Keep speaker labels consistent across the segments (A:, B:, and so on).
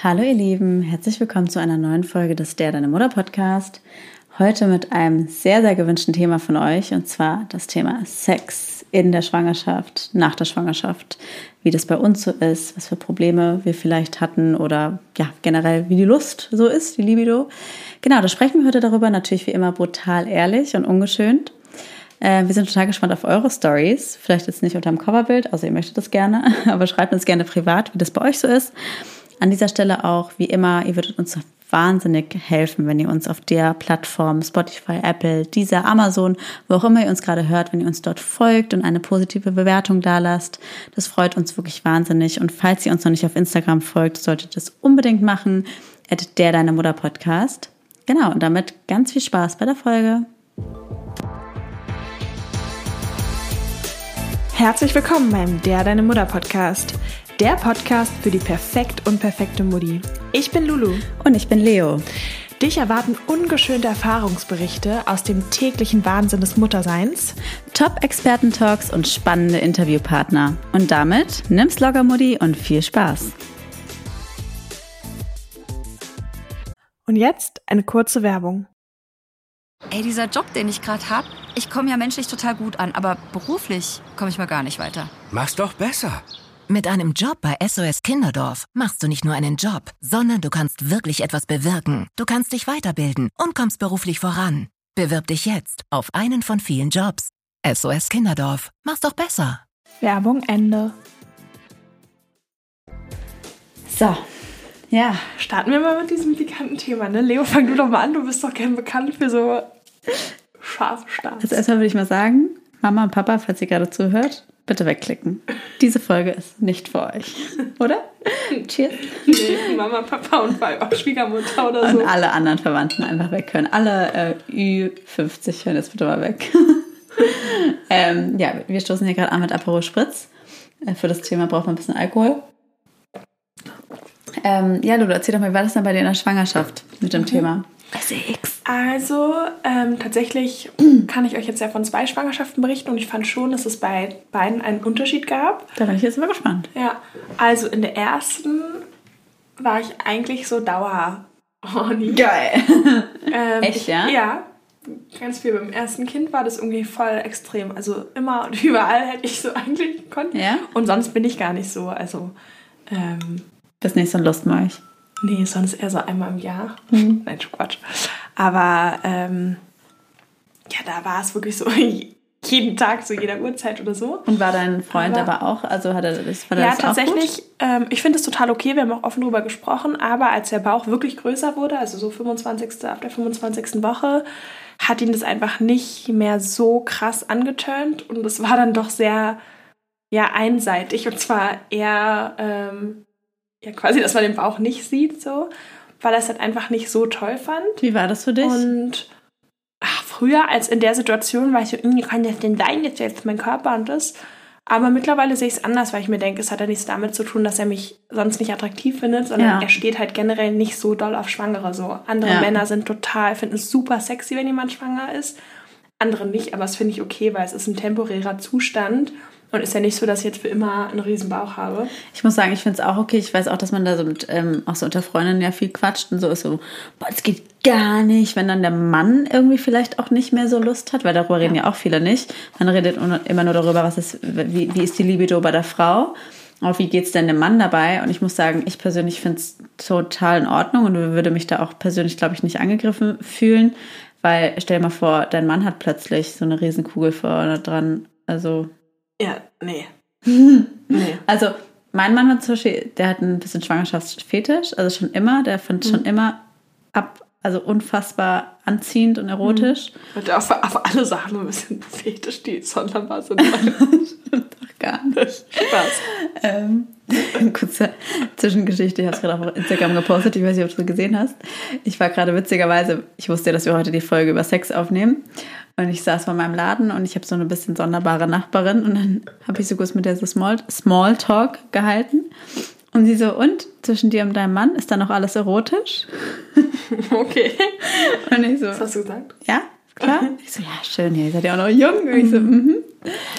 A: Hallo ihr Lieben, herzlich willkommen zu einer neuen Folge des Der Deine Mutter Podcast. Heute mit einem sehr, sehr gewünschten Thema von euch und zwar das Thema Sex in der Schwangerschaft, nach der Schwangerschaft, wie das bei uns so ist, was für Probleme wir vielleicht hatten oder ja, generell wie die Lust so ist, die Libido. Genau, da sprechen wir heute darüber, natürlich wie immer brutal ehrlich und ungeschönt. Äh, wir sind total gespannt auf eure Stories. Vielleicht jetzt nicht unter dem Coverbild, also ihr möchtet das gerne, aber schreibt uns gerne privat, wie das bei euch so ist. An dieser Stelle auch, wie immer, ihr würdet uns wahnsinnig helfen, wenn ihr uns auf der Plattform Spotify, Apple, dieser Amazon, wo auch immer ihr uns gerade hört, wenn ihr uns dort folgt und eine positive Bewertung da lasst. Das freut uns wirklich wahnsinnig. Und falls ihr uns noch nicht auf Instagram folgt, solltet ihr das unbedingt machen. At der Deine Mutter Podcast. Genau, und damit ganz viel Spaß bei der Folge.
B: Herzlich willkommen beim Der Deine Mutter Podcast. Der Podcast für die perfekt unperfekte Mutti. Ich bin Lulu.
A: Und ich bin Leo.
B: Dich erwarten ungeschönte Erfahrungsberichte aus dem täglichen Wahnsinn des Mutterseins,
A: Top-Experten-Talks und spannende Interviewpartner. Und damit nimm's locker, Mutti, und viel Spaß.
B: Und jetzt eine kurze Werbung.
C: Ey, dieser Job, den ich gerade hab, ich komme ja menschlich total gut an, aber beruflich komme ich mal gar nicht weiter.
D: Mach's doch besser.
E: Mit einem Job bei SOS Kinderdorf machst du nicht nur einen Job, sondern du kannst wirklich etwas bewirken. Du kannst dich weiterbilden und kommst beruflich voran. Bewirb dich jetzt auf einen von vielen Jobs. SOS Kinderdorf. Mach's doch besser.
B: Werbung Ende.
A: So, ja.
B: Starten wir mal mit diesem pikanten Thema, ne? Leo, fang du doch mal an. Du bist doch gern bekannt für so scharfe Starts.
A: Also erstmal würde ich mal sagen, Mama und Papa, falls ihr gerade zuhört, bitte wegklicken. Diese Folge ist nicht für euch, oder? Cheers.
B: Nee, Mama, Papa und auch Schwiegermutter oder so.
A: Und alle anderen Verwandten einfach weg können. Alle äh, Ü50 hören jetzt bitte mal weg. ähm, ja, wir stoßen hier gerade an mit Aperol Spritz. Äh, für das Thema braucht man ein bisschen Alkohol. Ähm, ja, Lulu, erzähl doch mal, wie war das denn bei dir in der Schwangerschaft mit dem Thema?
B: SX. Also, ähm, tatsächlich kann ich euch jetzt ja von zwei Schwangerschaften berichten und ich fand schon, dass es bei beiden einen Unterschied gab.
A: Da bin ich jetzt mal gespannt.
B: Ja, also in der ersten war ich eigentlich so Dauer. horny.
A: Geil.
B: Ähm,
A: Echt,
B: ich,
A: ja?
B: Ja. Ganz viel. Beim ersten Kind war das irgendwie voll extrem. Also immer und überall hätte ich so eigentlich gekonnt.
A: Ja?
B: Und sonst bin ich gar nicht so. Also, ähm,
A: Bis nicht so ein Lustmolch.
B: Nee, sonst eher so einmal im Jahr. Nein, schon Quatsch. Aber ähm, ja, da war es wirklich so jeden Tag zu jeder Uhrzeit oder so.
A: Und war dein Freund
B: Aber-
A: aber, auch, also hat er das, war
B: Ja,
A: das auch gut?
B: tatsächlich. Ähm, ich finde es total okay. Wir haben auch offen drüber gesprochen. Aber als der Bauch wirklich größer wurde, also so 25. ab der 25. Woche, hat ihn das einfach nicht mehr so krass angeturnt. Und es war dann doch sehr ja, einseitig. Und zwar eher ähm, ja, quasi, dass man den Bauch nicht sieht, so, weil er es halt einfach nicht so toll fand.
A: Wie war das für dich?
B: Und ach, früher als in der Situation war ich so, "Hm, wie kann das denn sein, jetzt jetzt mein Körper und das. Aber mittlerweile sehe ich es anders, weil ich mir denke, es hat ja nichts damit zu tun, dass er mich sonst nicht attraktiv findet, sondern
A: Ja.
B: er steht halt generell nicht so doll auf Schwangere. So andere
A: Ja.
B: Männer sind total, finden es super sexy, wenn jemand schwanger ist. Andere nicht, aber das finde ich okay, weil es ist ein temporärer Zustand und ist ja nicht so, dass ich jetzt für immer einen riesen Bauch habe.
A: Ich muss sagen, ich finde es auch okay. Ich weiß auch, dass man da so mit, ähm, auch so unter Freundinnen ja viel quatscht und so ist so, boah, das geht gar nicht, wenn dann der Mann irgendwie vielleicht auch nicht mehr so Lust hat, weil darüber reden ja, auch viele nicht. Man redet immer nur darüber, was ist, wie, wie ist die Libido bei der Frau. Aber wie geht's denn dem Mann dabei? Und ich muss sagen, ich persönlich finde es total in Ordnung und würde mich da auch persönlich, glaube ich, nicht angegriffen fühlen. Weil stell dir mal vor, dein Mann hat plötzlich so eine Riesenkugel vorne dran. Also
B: Ja, nee. nee.
A: also, mein Mann hat zum Beispiel, der hat ein bisschen Schwangerschaftsfetisch, also schon immer, der
B: Mhm.
A: schon immer ab, also unfassbar anziehend und erotisch.
B: Und auf, auf alle Sachen ein bisschen fetisch, die sonderbar sind.
A: Doch gar nicht.
B: Spaß.
A: Ähm, kurze Zwischengeschichte, ich habe es gerade auf Instagram gepostet, ich weiß nicht, ob du es gesehen hast. Ich war gerade witzigerweise, ich wusste ja, dass wir heute die Folge über Sex aufnehmen. Und ich saß vor meinem Laden und ich habe so eine bisschen sonderbare Nachbarin und dann habe ich so kurz mit der so Small, Small Talk gehalten. Und sie so, und zwischen dir und deinem Mann ist da noch alles erotisch?
B: Okay.
A: Und ich so,
B: Was hast du gesagt?
A: ja, klar. Ich so, ja, schön, ihr seid ja auch noch jung. Und ich so, mhm.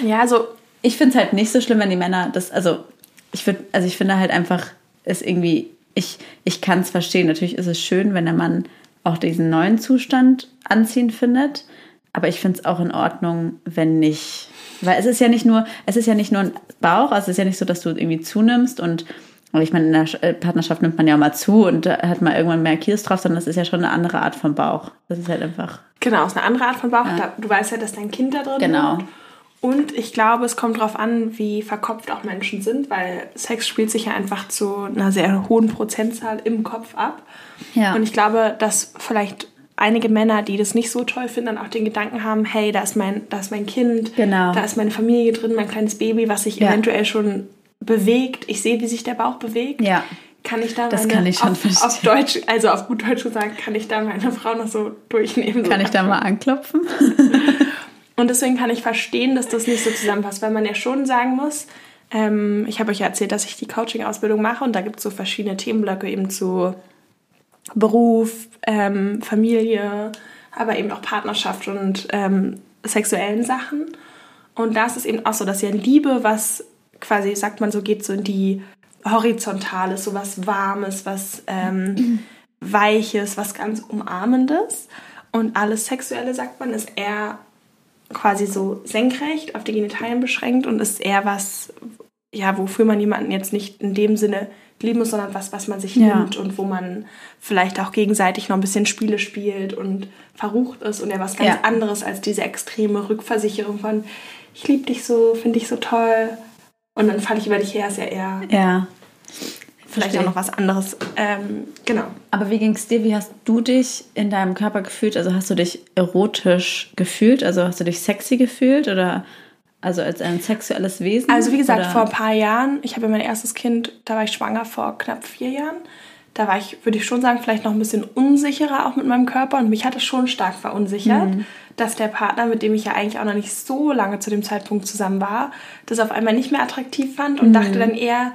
B: Ja, also
A: Ich finde es halt nicht so schlimm, wenn die Männer das, also ich würde, also ich finde halt einfach, ist irgendwie, ich, ich kann es verstehen. Natürlich ist es schön, wenn der Mann auch diesen neuen Zustand anziehen findet. Aber ich finde es auch in Ordnung, wenn nicht. Weil es ist ja nicht nur, es ist ja nicht nur ein Bauch, also es ist ja nicht so, dass du irgendwie zunimmst und aber ich meine, in der äh, Partnerschaft nimmt man ja mal zu und da hat man irgendwann mehr Kilos drauf, sondern das ist ja schon eine andere Art von Bauch. Das ist halt einfach.
B: Genau, ist eine andere Art von Bauch. Ja. Du weißt ja, dass dein Kind da drin
A: genau.
B: Wohnt. Und ich glaube, es kommt darauf an, wie verkopft auch Menschen sind, weil Sex spielt sich ja einfach zu einer sehr hohen Prozentzahl im Kopf ab. Ja. Und ich glaube, dass vielleicht einige Männer, die das nicht so toll finden, dann auch den Gedanken haben, hey, da ist mein, da ist mein Kind,
A: genau.
B: da ist meine Familie drin, mein kleines Baby, was sich ja. eventuell schon bewegt. Ich sehe, wie sich der Bauch bewegt.
A: Ja.
B: Kann ich da
A: das
B: meine,
A: kann ich schon
B: auf,
A: verstehen.
B: auf Deutsch, also auf gut Deutsch gesagt, kann ich da meine Frau noch so durchnehmen?
A: Kann so ich da mal anklopfen?
B: Und deswegen kann ich verstehen, dass das nicht so zusammenpasst, weil man ja schon sagen muss, ähm, ich habe euch ja erzählt, dass ich die Coaching-Ausbildung mache und da gibt es so verschiedene Themenblöcke eben zu Beruf, ähm, Familie, aber eben auch Partnerschaft und ähm, sexuellen Sachen. Und da ist es eben auch so, dass ja Liebe, was quasi, sagt man so, geht so in die Horizontale, so was Warmes, was ähm, Weiches, was ganz Umarmendes. Und alles Sexuelle, sagt man, ist eher quasi so senkrecht auf die Genitalien beschränkt und ist eher was, ja, wofür man jemanden jetzt nicht in dem Sinne lieben muss, sondern was, was man sich ja. nimmt und wo man vielleicht auch gegenseitig noch ein bisschen Spiele spielt und verrucht ist und ja was ganz ja. anderes als diese extreme Rückversicherung von ich liebe dich so, finde dich so toll und dann falle ich über dich her, ist ja eher
A: ja.
B: vielleicht Verstehe. auch noch was anderes. Ähm, genau.
A: Aber wie ging es dir? Wie hast du dich in deinem Körper gefühlt? Also hast du dich erotisch gefühlt? Also hast du dich sexy gefühlt oder also als ein sexuelles Wesen?
B: Also wie gesagt,
A: oder?
B: vor ein paar Jahren, ich habe ja mein erstes Kind, da war ich schwanger vor knapp vier Jahren. Da war ich, würde ich schon sagen, vielleicht noch ein bisschen unsicherer auch mit meinem Körper und mich hat es schon stark verunsichert, mhm. Dass der Partner, mit dem ich ja eigentlich auch noch nicht so lange zu dem Zeitpunkt zusammen war, das auf einmal nicht mehr attraktiv fand und mhm. dachte dann eher,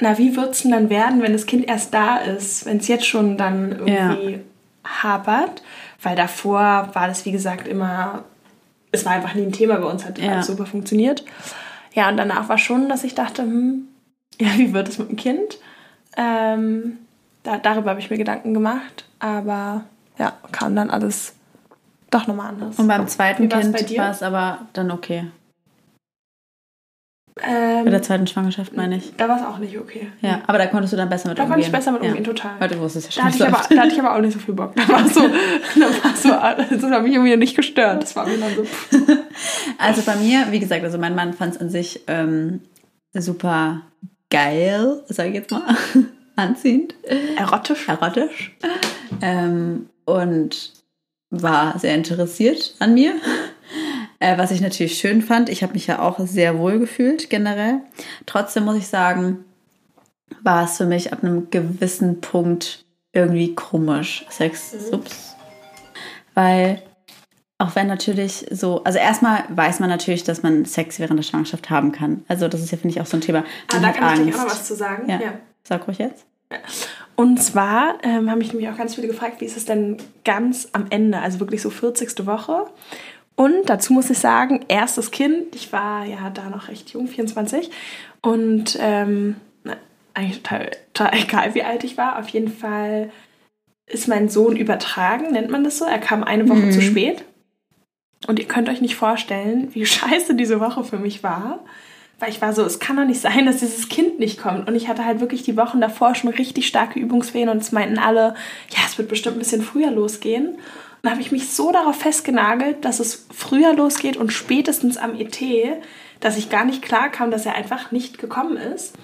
B: na, wie wird es denn dann werden, wenn das Kind erst da ist, wenn es jetzt schon dann irgendwie ja. hapert? Weil davor war das, wie gesagt, immer, es war einfach nie ein Thema bei uns, hat ja. super funktioniert. Ja, und danach war schon, dass ich dachte, hm, ja, wie wird es mit dem Kind? Ähm, da, darüber habe ich mir Gedanken gemacht, aber ja, kam dann alles doch nochmal anders.
A: Und beim zweiten Kind war es aber dann okay.
B: Ähm,
A: Bei der zweiten Schwangerschaft meine ich.
B: Da war es auch nicht okay.
A: Ja, aber da konntest du dann besser mit
B: da
A: umgehen.
B: Da konnte ich besser mit umgehen,
A: ja.
B: total.
A: Weil du wusstest ja
B: schon, da hatte, ich aber, da hatte ich aber auch nicht so viel Bock. Da war so, da war so, das hat mich irgendwie nicht gestört. Das war mir dann so.
A: also bei mir, wie gesagt, also mein Mann fand es an sich ähm, super geil, sage ich jetzt mal, anziehend.
B: Erotisch.
A: Erotisch. Ähm, und war sehr interessiert an mir. Äh, was ich natürlich schön fand. Ich habe mich ja auch sehr wohl gefühlt generell. Trotzdem muss ich sagen, war es für mich ab einem gewissen Punkt irgendwie komisch. Sex, mhm. ups. Weil auch wenn natürlich so, also erstmal weiß man natürlich, dass man Sex während der Schwangerschaft haben kann. Also das ist ja, finde ich, auch so ein Thema.
B: Man ah, da kann Angst. ich auch noch was zu sagen.
A: Ja. ja. Sag ruhig jetzt.
B: Und zwar ähm, haben mich nämlich auch ganz viele gefragt, wie ist es denn ganz am Ende, also wirklich so 40. Woche. Und dazu muss ich sagen, erstes Kind, ich war ja da noch recht jung, 24. Und ähm, eigentlich total, total egal, wie alt ich war. Auf jeden Fall ist mein Sohn übertragen, nennt man das so. Er kam eine Woche mhm. zu spät. Und ihr könnt euch nicht vorstellen, wie scheiße diese Woche für mich war. Weil ich war so, es kann doch nicht sein, dass dieses Kind nicht kommt. Und ich hatte halt wirklich die Wochen davor schon richtig starke Übungswehen und es meinten alle, ja, es wird bestimmt ein bisschen früher losgehen. Und habe ich mich so darauf festgenagelt, dass es früher losgeht und spätestens am ET, dass ich gar nicht klar kam, dass er einfach nicht gekommen ist.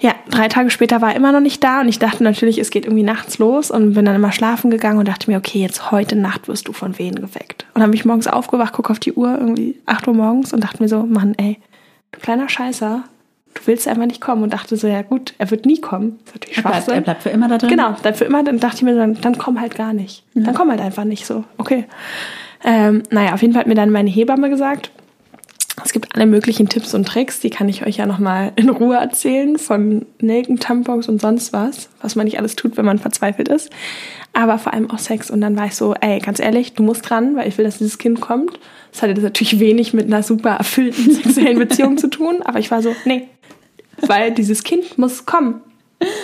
B: Ja, drei Tage später war er immer noch nicht da und ich dachte natürlich, es geht irgendwie nachts los und bin dann immer schlafen gegangen und dachte mir, okay, jetzt heute Nacht wirst du von Wehen geweckt. Und dann habe ich morgens aufgewacht, gucke auf die Uhr, irgendwie 8 Uhr morgens und dachte mir so, Mann, ey, kleiner Scheißer, du willst einfach nicht kommen und dachte so, ja gut, er wird nie kommen. Das ist natürlich
A: er bleibt, er bleibt für immer da drin.
B: Genau, bleibt für immer. Dann dachte ich mir, dann, dann komm halt gar nicht. Mhm. Dann komm halt einfach nicht so. Okay. Ähm, naja, auf jeden Fall hat mir dann meine Hebamme gesagt, es gibt alle möglichen Tipps und Tricks, die kann ich euch ja nochmal in Ruhe erzählen, von Nelken, Tampons und sonst was, was man nicht alles tut, wenn man verzweifelt ist. Aber vor allem auch Sex. Und dann war ich so, ey, ganz ehrlich, du musst dran, weil ich will, dass dieses Kind kommt. Das hatte das natürlich wenig mit einer super erfüllten sexuellen Beziehung zu tun, aber ich war so, nee, weil dieses Kind muss kommen.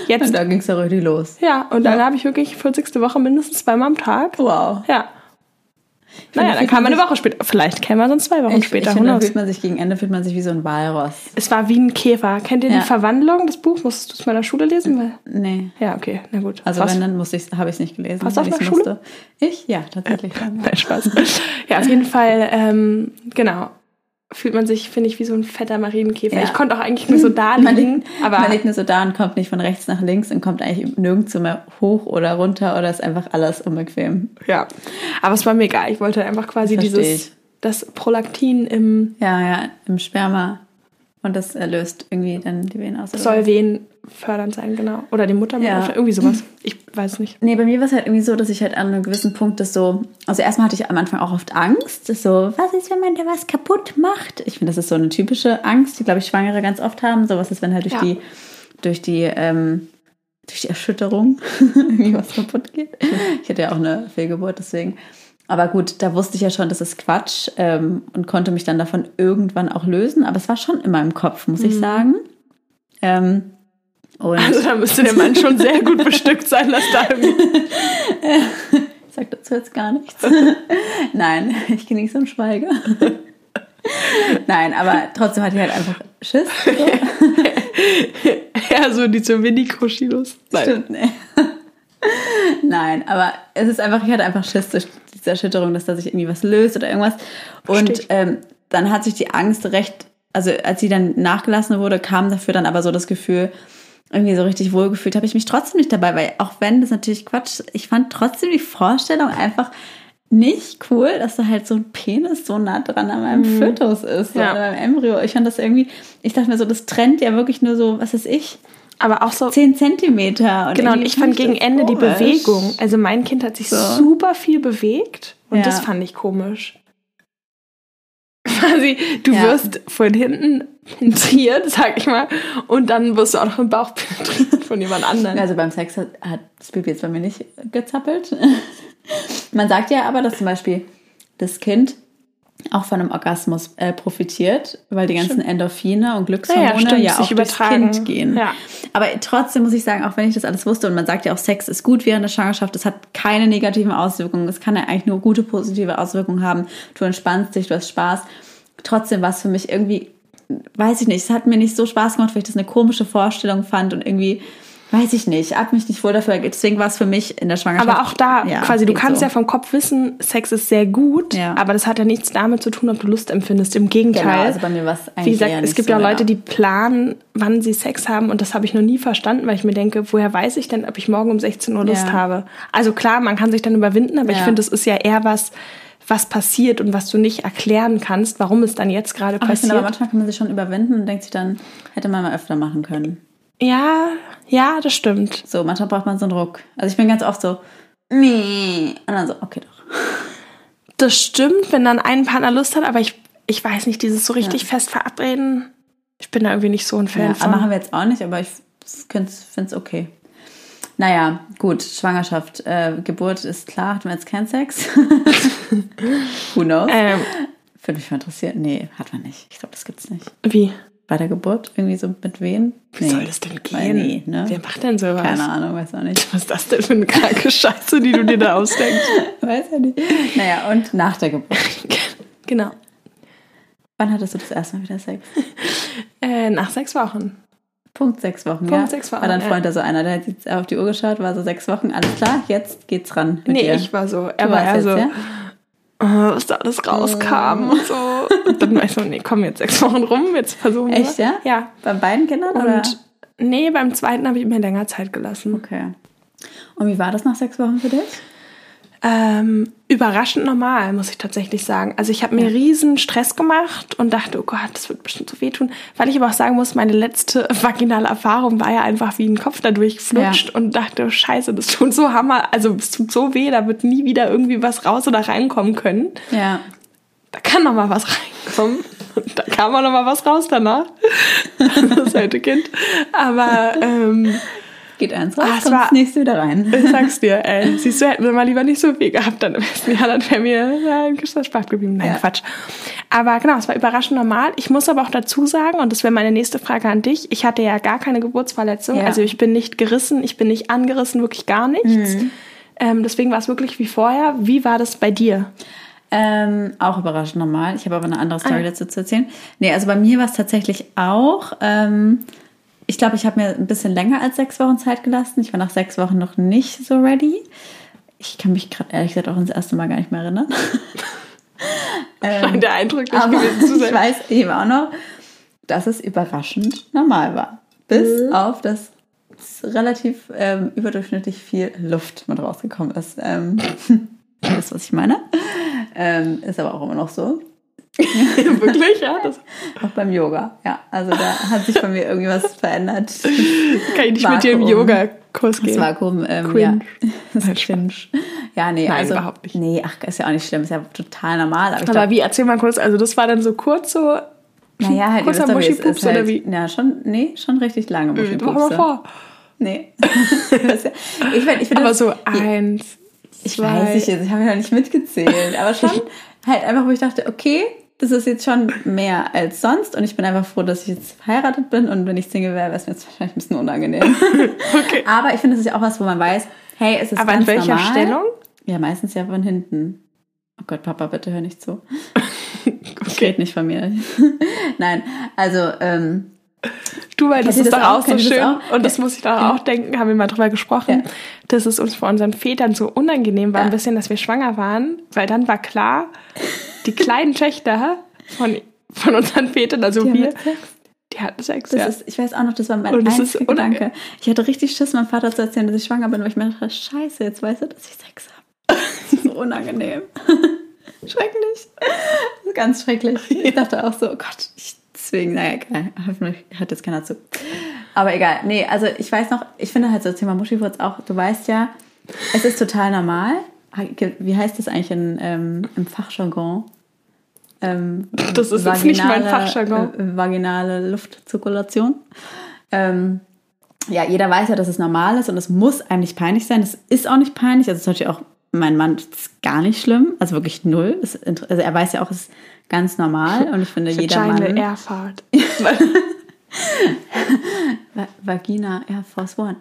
B: Jetzt,
A: Und da ging es ja richtig los.
B: ja, und dann habe ich wirklich 40. Woche mindestens zweimal am Tag.
A: Wow.
B: Ja. Naja, dann kam
A: man
B: eine Woche später. Vielleicht käme er sonst zwei Wochen
A: Ich,
B: später.
A: ich finde, da
B: knows?
A: fühlt man sich gegen Ende fühlt man sich wie so ein Walross.
B: Es war wie ein Käfer. Kennt ihr
A: Ja.
B: die Verwandlung, das Buch? Musstest du es mal in der Schule lesen? Weil-
A: Nee.
B: Ja, okay, na gut.
A: Also
B: Was?
A: wenn, dann musste ich, habe ich es nicht gelesen.
B: Warst du auf der Schule?
A: musste. Ich? Ja, tatsächlich.
B: Nein, Spaß. ja, auf jeden Fall, ähm, genau. Fühlt man sich, finde ich, wie so ein fetter Marienkäfer.
A: Ja.
B: Ich konnte auch eigentlich nur so da
A: Man
B: liegen,
A: liegt,
B: aber
A: man liegt nur so da und kommt nicht von rechts nach links und kommt eigentlich nirgends mehr hoch oder runter oder ist einfach alles unbequem.
B: ja. Aber es war mir egal. Ich wollte einfach quasi
A: Das versteh
B: dieses,
A: ich.
B: das Prolaktin im
A: Ja, ja, im Sperma. Und das äh, löst irgendwie dann die Venen aus.
B: soll? Wehen fördernd sein, genau. Oder die Muttermilch,
A: Ja.
B: irgendwie sowas. Ich weiß nicht.
A: Nee, bei mir war es halt irgendwie so, dass ich halt an einem gewissen Punkt das so. Also erstmal hatte ich am Anfang auch oft Angst. Das so, was ist, wenn man da was kaputt macht? Ich finde, das ist so eine typische Angst, die, glaube ich, Schwangere ganz oft haben. So was ist, wenn halt durch
B: Ja.
A: die, durch die, ähm, durch die Erschütterung irgendwie was kaputt geht. Ich hatte ja auch eine Fehlgeburt, deswegen. Aber gut, da wusste ich ja schon, das ist Quatsch ähm, und konnte mich dann davon irgendwann auch lösen. Aber es war schon in meinem Kopf, muss ich sagen. Ähm,
B: Also da müsste der Mann schon sehr gut bestückt sein, dass da irgendwie.
A: Ich sag dazu jetzt gar nichts. Nein, ich genieße und schweige. Nein, aber trotzdem hatte ich halt einfach Schiss.
B: ja, so diese Mini-Kroschilos.
A: Stimmt, nee. Nein, aber es ist einfach, ich hatte einfach Schiss durch diese Erschütterung, dass da sich irgendwie was löst oder irgendwas. Und ähm, dann hat sich die Angst recht, also als sie dann nachgelassen wurde, kam dafür dann aber so das Gefühl, irgendwie so richtig wohlgefühlt habe ich mich trotzdem nicht dabei, weil auch wenn das natürlich Quatsch ist, ich fand trotzdem die Vorstellung einfach nicht cool, dass da halt so ein Penis so nah dran an meinem Fötus ist, so
B: Ja.
A: an meinem Embryo. Ich fand das irgendwie, ich dachte mir so, das trennt ja wirklich nur so, was weiß ich,
B: Aber auch so.
A: 10 Zentimeter. Und
B: Genau, und ich fand gegen Ende die
A: komisch.
B: Bewegung. Also mein Kind hat sich
A: So.
B: super viel bewegt und
A: Ja.
B: das fand ich komisch. Quasi, du
A: Ja.
B: wirst von hinten penetriert, sag ich mal, und dann wirst du auch noch im Bauch penetriert von jemand anderem.
A: Also beim Sex hat, hat das Baby jetzt bei mir nicht gezappelt. Man sagt ja aber, dass zum Beispiel das Kind auch von einem Orgasmus äh, profitiert, weil die ganzen Endorphine und Glückshormone
B: Ja, ja, stimmt,
A: ja,
B: sich
A: auch durchs
B: übertragen.
A: Kind gehen.
B: Ja.
A: Aber trotzdem muss ich sagen, auch wenn ich das alles wusste und man sagt ja auch, Sex ist gut während der Schwangerschaft, es hat keine negativen Auswirkungen, es kann ja eigentlich nur gute positive Auswirkungen haben. Du entspannst dich, du hast Spaß. Trotzdem war es für mich irgendwie, weiß ich nicht, es hat mir nicht so Spaß gemacht, weil ich das eine komische Vorstellung fand und irgendwie, weiß ich nicht, ich habe mich nicht wohl dafür. Deswegen war es für mich in der Schwangerschaft.
B: Aber auch da,
A: ja,
B: quasi, du kannst
A: so.
B: ja vom Kopf wissen, Sex ist sehr gut,
A: Ja.
B: aber das hat ja nichts damit zu tun, ob du Lust empfindest. Im Gegenteil.
A: Genau, also bei mir war es eigentlich
B: Wie gesagt, es gibt
A: so,
B: ja Leute, die planen, wann sie Sex haben und das habe ich noch nie verstanden, weil ich mir denke, woher weiß ich denn, ob ich morgen um 16 Uhr Lust
A: Ja.
B: habe? Also klar, man kann sich dann überwinden, aber ich finde, es ist ja eher was, was passiert und was du nicht erklären kannst, warum es dann jetzt gerade
A: Aber ich finde, aber
B: passiert.
A: manchmal kann man sich schon überwinden und denkt sich dann, hätte man mal öfter machen können.
B: Ja, ja, das stimmt.
A: So, manchmal braucht man so einen Druck. Also ich bin ganz oft so, nee. Und dann so, okay doch.
B: Das stimmt, wenn dann ein Partner Lust hat, aber ich, ich weiß nicht, dieses so richtig fest verabreden. Ich bin da irgendwie nicht so ein Fan
A: Ja,
B: von.
A: machen wir jetzt auch nicht, aber ich finde es okay. Naja, gut, Schwangerschaft, äh, Geburt ist klar, hatten wir jetzt keinen Sex. Who knows?
B: ähm,
A: Würde mich mal interessieren. Nee, hat man nicht. Ich glaube, das gibt's nicht.
B: wie?
A: Bei der Geburt irgendwie so mit wen?
B: Wie soll das denn gehen?
A: Nee, ne?
B: Wer macht denn sowas?
A: Keine Ahnung, weiß auch nicht.
B: Was ist das denn für eine kranke Scheiße, die du dir da ausdenkst?
A: Weiß ja nicht. Naja, und nach der Geburt.
B: genau.
A: Wann hattest du das erste Mal wieder Sex?
B: Äh, nach sechs Wochen.
A: Punkt sechs Wochen.
B: Punkt
A: ja.
B: sechs Wochen,
A: War
B: ja.
A: Freund da so einer, der hat jetzt auf die Uhr geschaut, war so sechs Wochen, alles klar, jetzt geht's ran.
B: Nee,
A: dir.
B: ich war so. Er war
A: jetzt,
B: so,
A: ja?
B: Äh, was da alles rauskam und so. Und dann war ich so, nee, komm, jetzt sechs Wochen rum, jetzt versuchen wir.
A: Echt, ja?
B: Ja.
A: Bei beiden Kindern? oder?
B: Und nee, beim zweiten habe ich mir länger Zeit gelassen.
A: Okay. Und wie war das nach sechs Wochen für dich?
B: Ähm, überraschend normal, muss ich tatsächlich sagen. Also ich habe mir riesen Stress gemacht und dachte, oh Gott, das wird bestimmt so wehtun. Weil ich aber auch sagen muss, meine letzte vaginale Erfahrung war ja einfach wie ein Kopf da durchflutscht
A: Ja.
B: und dachte, scheiße, das tut so hammer, also es tut so weh, da wird nie wieder irgendwie was raus oder reinkommen können.
A: Ja.
B: Da kann noch mal was reinkommen. Da kam auch noch mal was raus danach. das alte Kind. Aber ähm,
A: Geht eins raus,
B: Ah,
A: kommt das nächste wieder rein.
B: Ich sag's dir, ey. Siehst du, hätten wir mal lieber nicht so viel gehabt, dann im ersten Jahr, dann wäre mir ja, ein spart geblieben. Nein,
A: Ja.
B: Quatsch. Aber genau, es war überraschend normal. Ich muss aber auch dazu sagen, und das wäre meine nächste Frage an dich, ich hatte ja gar keine Geburtsverletzung.
A: Ja.
B: Also ich bin nicht gerissen, ich bin nicht angerissen, wirklich gar nichts.
A: Mhm.
B: Ähm, deswegen war es wirklich wie vorher. Wie war das bei dir?
A: Ähm, auch überraschend normal. Ich habe aber eine andere Story
B: Ah,
A: dazu zu erzählen. Nee, also bei mir war es tatsächlich auch. Ähm, ich glaube, ich habe mir ein bisschen länger als sechs Wochen Zeit gelassen. Ich war nach sechs Wochen noch nicht so ready. Ich kann mich gerade ehrlich gesagt auch ins erste Mal gar nicht mehr erinnern.
B: Scheint der Eindruck
A: Aber
B: gewesen zu
A: ich
B: sein.
A: weiß eben auch noch, dass es überraschend normal war. Bis
B: Mhm.
A: auf das relativ ähm, überdurchschnittlich viel Luft mit rausgekommen ist. Ähm, wisst, was ich meine. Ähm, ist aber auch immer noch so.
B: Wirklich, ja? Das
A: Auch beim Yoga. Ja, also da hat sich bei mir irgendwie was verändert.
B: kann ich nicht mit dir im
A: Vakuum.
B: Yoga-Kurs
A: Das
B: gehen.
A: Vakuum, ähm,
B: Cringe.
A: ja. Das ist cringe. Ja, nee,
B: Nein,
A: also.
B: überhaupt nicht.
A: Nee, ach, ist ja auch nicht schlimm, ist ja total normal. Aber
B: Aber
A: glaub,
B: wie, erzähl mal kurz, also das war dann so kurz so,
A: naja, halt,
B: kurzer Muschipups
A: halt,
B: oder wie?
A: Ja, schon, nee, schon richtig lange
B: doch mal
A: Muschipupse.
B: vor.
A: Nee. ich finde, ich find
B: Aber
A: das,
B: so eins,
A: ich
B: zwei.
A: weiß nicht, ich habe ja nicht mitgezählt, aber schon halt einfach, wo ich dachte, okay, das ist jetzt schon mehr als sonst und ich bin einfach froh, dass ich jetzt verheiratet bin und wenn ich Single wäre, wäre es mir jetzt wahrscheinlich ein bisschen unangenehm.
B: Okay.
A: aber ich finde, das ist ja auch was, wo man weiß, hey, es ist
B: Aber in
A: ganz
B: welcher
A: normal.
B: Stellung?
A: Ja, meistens ja von hinten. Oh Gott, Papa, bitte hör nicht zu. Geht nicht von mir. Nein, also, ähm,
B: Du, weil das ist doch
A: auch?
B: auch so
A: ihr das
B: schön.
A: auch?
B: Und das muss ich doch auch denken, haben wir mal drüber gesprochen,
A: Ja.
B: dass es uns vor unseren Vätern so unangenehm war,
A: Ja.
B: ein bisschen, dass wir schwanger waren, weil dann war klar, die kleinen Töchter von, von unseren Vätern, also
A: die
B: wir, die hatten Sex.
A: Das
B: ja.
A: ist, ich weiß auch noch, das war mein
B: Und
A: einziger Gedanke. Ich hatte richtig Schiss, meinem Vater zu erzählen, dass ich schwanger bin, weil ich mir dachte, scheiße, jetzt weiß er, dass ich Sex habe. Das ist so unangenehm. schrecklich. Ganz schrecklich. Ich dachte auch so, oh Gott, ich, deswegen, naja, egal. Hoffentlich hört jetzt keiner zu. Aber egal. Nee, also ich weiß noch, ich finde halt so das Thema Muschifurz auch, du weißt ja, es ist total normal. Wie heißt das eigentlich in, ähm, im Fachjargon? Ähm,
B: Das ist jetzt nicht mein
A: vaginale,
B: Fachjargon.
A: Äh, vaginale Luftzirkulation. Ähm, ja, jeder weiß ja, dass es normal ist und es muss eigentlich peinlich sein. Es ist auch nicht peinlich. Also zum Beispiel auch mein Mann ist gar nicht schlimm. Also wirklich null. Es, also er weiß ja auch, es ist ganz normal. Und ich finde, jeder Mann...
B: Airfahrt.
A: Va- Vagina Air Force One.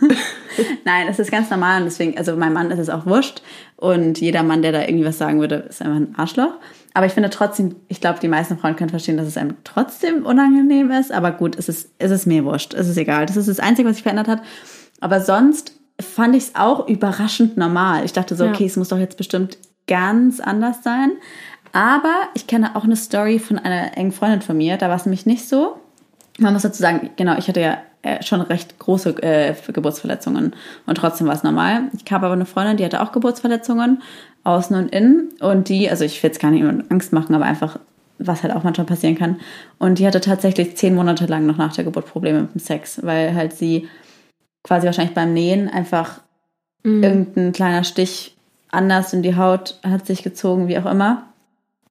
A: Nein, es ist ganz normal und deswegen, also mein Mann ist es auch wurscht und jeder Mann, der da irgendwie was sagen würde, ist einfach ein Arschloch. Aber ich finde trotzdem, ich glaube, die meisten Frauen können verstehen, dass es einem trotzdem unangenehm ist. Aber gut, es ist, es ist mir wurscht. Es ist egal. Das ist das Einzige, was sich verändert hat. Aber sonst fand ich es auch überraschend normal. Ich dachte so,
B: Ja.
A: okay, es muss doch jetzt bestimmt ganz anders sein. Aber ich kenne auch eine Story von einer engen Freundin von mir. Da war es nämlich nicht so. Man muss dazu sagen, genau, ich hatte ja äh, schon recht große äh, Geburtsverletzungen und trotzdem war es normal. Ich habe aber eine Freundin, die hatte auch Geburtsverletzungen, außen und innen. Und die, also ich will jetzt gar nicht Angst machen, aber einfach, was halt auch manchmal passieren kann. Und die hatte tatsächlich zehn Monate lang noch nach der Geburt Probleme mit dem Sex, weil halt sie quasi wahrscheinlich beim Nähen einfach irgendein kleiner Stich anders in die Haut hat sich gezogen, wie auch immer.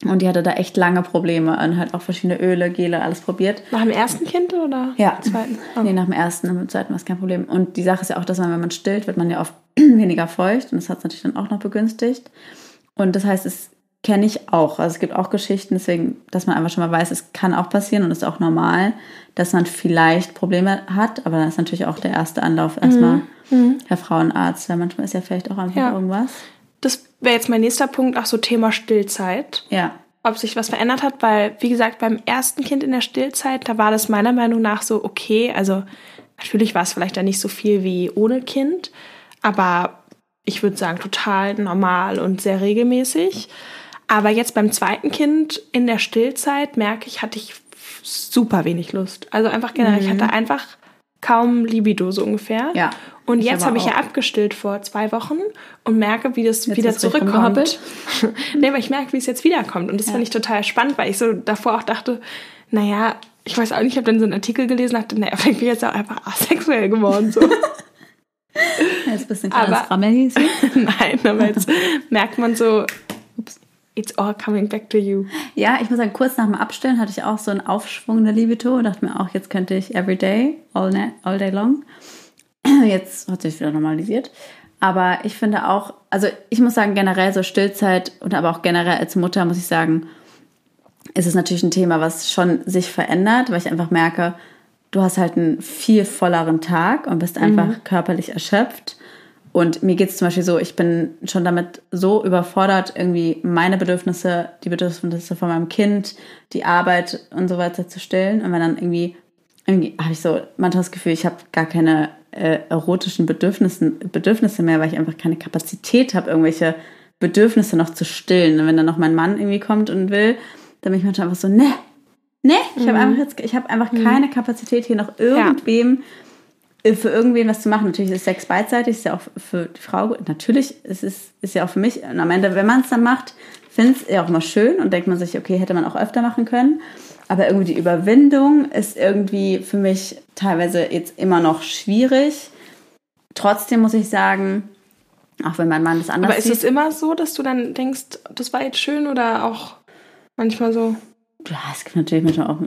A: Und die hatte da echt lange Probleme und halt auch verschiedene Öle, Gele, alles probiert.
B: Nach dem ersten Kind oder
A: Ja.
B: zweiten? Oh.
A: Nee, nach dem ersten, nach dem zweiten war es kein Problem. Und die Sache ist ja auch, dass man, wenn man stillt, wird man ja oft weniger feucht. Und das hat es natürlich dann auch noch begünstigt. Und das heißt, es kenne ich auch. Also es gibt auch Geschichten, deswegen, dass man einfach schon mal weiß, es kann auch passieren und es ist auch normal, dass man vielleicht Probleme hat. Aber dann ist natürlich auch der erste Anlauf erstmal Herr Frauenarzt, weil manchmal ist ja vielleicht auch einfach
B: Ja.
A: irgendwas.
B: Das wäre jetzt mein nächster Punkt, auch so Thema Stillzeit.
A: Ja.
B: ob sich was verändert hat, weil, wie gesagt, beim ersten Kind in der Stillzeit, da war das meiner Meinung nach so okay. Also natürlich war es vielleicht dann nicht so viel wie ohne Kind, aber ich würde sagen, total normal und sehr regelmäßig. Aber jetzt beim zweiten Kind in der Stillzeit merke ich, hatte ich super wenig Lust. Also einfach generell, ich hatte einfach kaum Libido so ungefähr.
A: Ja,
B: Und
A: ich
B: jetzt habe ich ja abgestillt vor zwei Wochen und merke, wie das
A: Jetzt
B: wieder
A: ist
B: zurückkommt. nee, aber ich merke, wie es jetzt wiederkommt. Und das fand ich total spannend, weil ich so davor auch dachte, naja, ich weiß auch nicht, ich habe dann so einen Artikel gelesen und dachte, naja, vielleicht bin ich jetzt auch einfach asexuell geworden. So.
A: Jetzt bist du ein kleines
B: Aber-
A: Rammelhäschen.
B: Nein, aber jetzt merkt man so, it's all coming back to you.
A: Ja, ich muss sagen, kurz nach dem Abstellen hatte ich auch so einen Aufschwung der Libido und dachte mir auch, jetzt könnte ich every day, all, na- all day long. Jetzt hat sich wieder normalisiert. Aber ich finde auch, also ich muss sagen, generell so Stillzeit und aber auch generell als Mutter muss ich sagen, ist es natürlich ein Thema, was schon sich verändert, weil ich einfach merke, du hast halt einen viel volleren Tag und bist einfach mhm. körperlich erschöpft. Und mir geht es zum Beispiel so, ich bin schon damit so überfordert, irgendwie meine Bedürfnisse, die Bedürfnisse von meinem Kind, die Arbeit und so weiter zu stillen. Und wenn dann irgendwie, irgendwie habe ich so manchmal das Gefühl, ich habe gar keine äh, erotischen Bedürfnissen, Bedürfnisse mehr, weil ich einfach keine Kapazität habe, irgendwelche Bedürfnisse noch zu stillen. Und wenn dann noch mein Mann irgendwie kommt und will, dann bin ich manchmal einfach so, ne, ne, ich mhm. habe einfach jetzt, ich habe einfach mhm. keine Kapazität hier noch irgendwem ja. Äh, für irgendwen was zu machen. Natürlich ist Sex beidseitig, ist ja auch für die Frau gut. Natürlich ist es ist ja auch für mich. Und am Ende, wenn man es dann macht, finde ich es ja auch immer schön und denkt man sich, okay, hätte man auch öfter machen können. Aber irgendwie die Überwindung ist irgendwie für mich teilweise jetzt immer noch schwierig. Trotzdem muss ich sagen, auch wenn mein Mann das anders
B: Aber ist es immer so, dass du dann denkst, das war jetzt schön oder auch manchmal so?
A: Ja, es gibt natürlich manchmal auch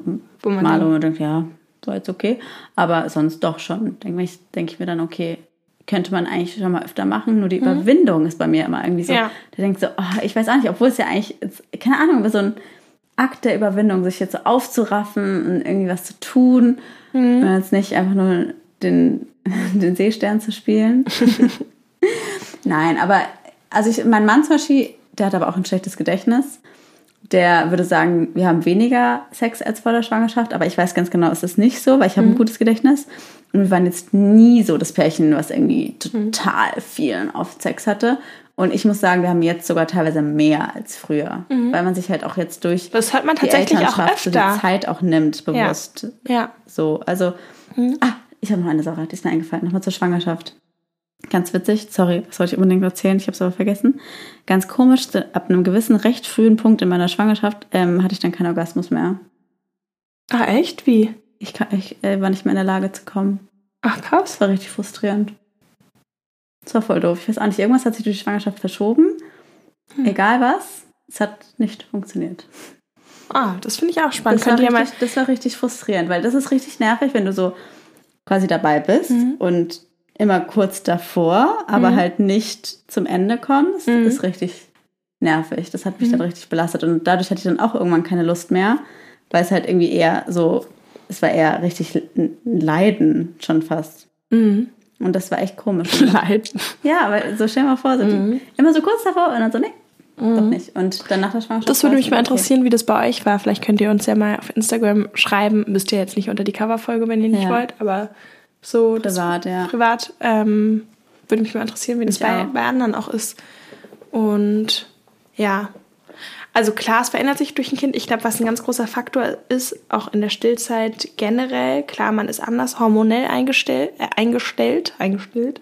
A: wo man Mal, wo man denkt, ja, so jetzt okay. Aber sonst doch schon. Denke ich, denk ich mir dann, okay, könnte man eigentlich schon mal öfter machen. Nur die mhm. Überwindung ist bei mir immer irgendwie so. Ja. Der denkt so, oh, ich weiß auch nicht, obwohl es ja eigentlich, keine Ahnung, so ein Akt der Überwindung, sich jetzt so aufzuraffen und irgendwie was zu tun. Mhm. Und jetzt nicht einfach nur den, den Seestern zu spielen. Nein, aber also ich, mein Mann zum Beispiel, der hat aber auch ein schlechtes Gedächtnis. Der würde sagen, wir haben weniger Sex als vor der Schwangerschaft, aber ich weiß ganz genau, es ist nicht so, weil ich habe mhm. ein gutes Gedächtnis. Und wir waren jetzt nie so das Pärchen, was irgendwie mhm. total vielen auf Sex hatte. Und ich muss sagen, wir haben jetzt sogar teilweise mehr als früher, mhm. weil man sich halt auch jetzt durch
B: das hört man tatsächlich die Elternschaft auch öfter.
A: So die Zeit auch nimmt, bewusst. Ja. ja. So, also, mhm. ah, ich habe noch eine Sache, die ist mir eingefallen, nochmal zur Schwangerschaft. Ganz witzig, sorry, das wollte ich unbedingt erzählen, ich habe es aber vergessen. Ganz komisch, ab einem gewissen recht frühen Punkt in meiner Schwangerschaft ähm, hatte ich dann keinen Orgasmus mehr.
B: Ah, echt? Wie?
A: Ich, kann, ich äh, war nicht mehr in der Lage zu kommen.
B: Ach, krass.
A: Das war richtig frustrierend. Das war voll doof. Ich weiß auch nicht, irgendwas hat sich durch die Schwangerschaft verschoben. Hm. Egal was, es hat nicht funktioniert.
B: Ah, das finde ich auch spannend.
A: Das war, richtig, mal das war richtig frustrierend, weil das ist richtig nervig, wenn du so quasi dabei bist mhm. und immer kurz davor, aber mhm. halt nicht zum Ende kommst, mhm. ist richtig nervig. Das hat mich dann mhm. richtig belastet und dadurch hatte ich dann auch irgendwann keine Lust mehr, weil es halt irgendwie eher so, es war eher richtig Leiden schon fast. Mhm. Und das war echt komisch.
B: Leid.
A: Ja, aber so stell mal vor, so mhm. immer so kurz davor und dann so, nee, mhm. doch nicht. Und dann nach der Schwangerschaft.
B: Das würde mich mal interessieren, okay. wie das bei euch war. Vielleicht könnt ihr uns ja mal auf Instagram schreiben. Müsst ihr jetzt nicht unter die Coverfolge, wenn ihr nicht ja. wollt, aber so
A: privat, ja.
B: Privat ähm, würde mich mal interessieren, wie das bei, bei anderen auch ist. Und ja, also klar, es verändert sich durch ein Kind. Ich glaube, was ein ganz großer Faktor ist, auch in der Stillzeit generell, klar, man ist anders hormonell eingestellt, äh, eingestellt, eingestellt.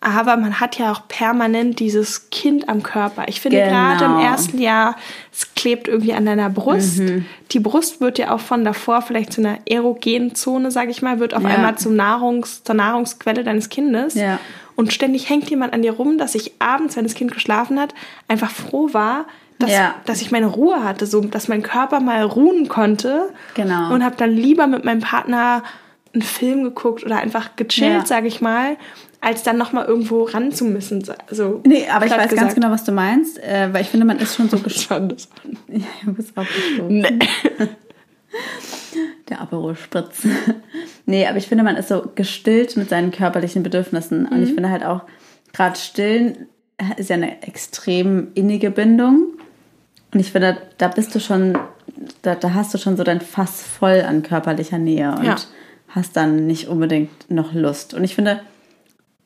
B: Aber man hat ja auch permanent dieses Kind am Körper. Ich finde genau. gerade im ersten Jahr, es klebt irgendwie an deiner Brust. Mhm. Die Brust wird ja auch von davor vielleicht zu einer erogenen Zone, sage ich mal, wird auf ja. einmal zum Nahrungs, zur Nahrungsquelle deines Kindes. Ja. Und ständig hängt jemand an dir rum, dass ich abends, wenn das Kind geschlafen hat, einfach froh war, dass, ja. dass ich meine Ruhe hatte, so dass mein Körper mal ruhen konnte. Genau. Und habe dann lieber mit meinem Partner einen Film geguckt oder einfach gechillt, ja. sage ich mal, als dann nochmal irgendwo ran zu müssen. Also,
A: nee, aber ich weiß gesagt. ganz genau, was du meinst, äh, weil ich finde, man ist schon so gespannt. ja, du bist auch Nee. Der Aperol Spritz. nee, aber ich finde, man ist so gestillt mit seinen körperlichen Bedürfnissen. Mhm. Und ich mhm. finde halt auch, gerade stillen ist ja eine extrem innige Bindung. Und ich finde, da bist du schon, da, da hast du schon so dein Fass voll an körperlicher Nähe und ja. hast dann nicht unbedingt noch Lust. Und ich finde,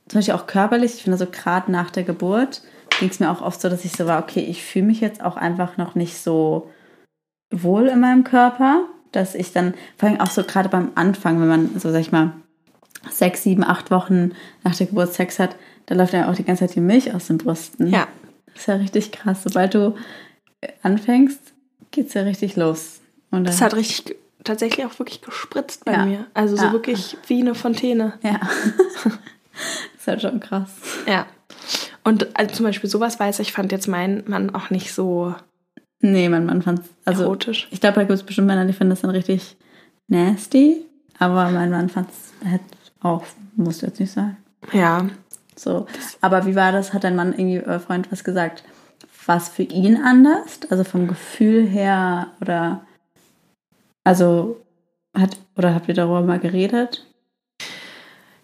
A: zum Beispiel auch körperlich, ich finde so gerade nach der Geburt ging es mir auch oft so, dass ich so war, okay, ich fühle mich jetzt auch einfach noch nicht so wohl in meinem Körper, dass ich dann, vor allem auch so gerade beim Anfang, wenn man so, sag ich mal, sechs, sieben, acht Wochen nach der Geburt Sex hat, da läuft ja auch die ganze Zeit die Milch aus den Brüsten. Ja. Das ist ja richtig krass. Sobald du anfängst, geht es ja richtig los.
B: Und das hat richtig tatsächlich auch wirklich gespritzt bei ja. mir. Also so ja. wirklich wie eine Fontäne.
A: Ja. das ist halt schon krass.
B: Ja. Und also zum Beispiel sowas weiß ich, fand jetzt mein Mann auch nicht so.
A: Nee, mein Mann fand es also, erotisch. Ich glaube, da gibt es bestimmt Männer, die finden das dann richtig nasty. Aber mein Mann fand es, Auch muss jetzt nicht sein.
B: Ja.
A: So. Aber wie war das? Hat dein Mann irgendwie, euer Freund, was gesagt? Was für ihn anders? Also vom Gefühl her oder also hat oder habt ihr darüber mal geredet?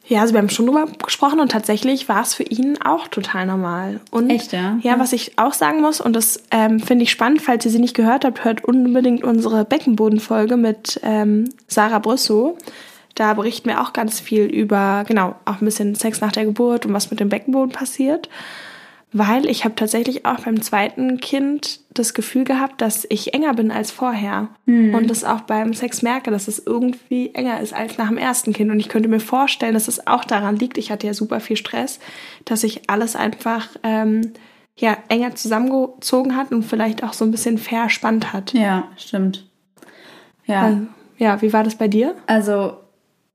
B: Ja, also wir haben schon drüber gesprochen und tatsächlich war es für ihn auch total normal. Und
A: Echt, ja?
B: Ja, was ich auch sagen muss, und das ähm, finde ich spannend, falls ihr sie nicht gehört habt, hört unbedingt unsere Beckenbodenfolge mit ähm, Sarah Brüssow. Da berichten wir auch ganz viel über, genau, auch ein bisschen Sex nach der Geburt und was mit dem Beckenboden passiert. Weil ich habe tatsächlich auch beim zweiten Kind das Gefühl gehabt, dass ich enger bin als vorher. Und das auch beim Sex merke, dass es irgendwie enger ist als nach dem ersten Kind. Und ich könnte mir vorstellen, dass es auch daran liegt, ich hatte ja super viel Stress, dass sich alles einfach ähm, ja, enger zusammengezogen hat und vielleicht auch so ein bisschen verspannt hat.
A: Ja, stimmt. Ja.
B: Also, ja, wie war das bei dir?
A: Also,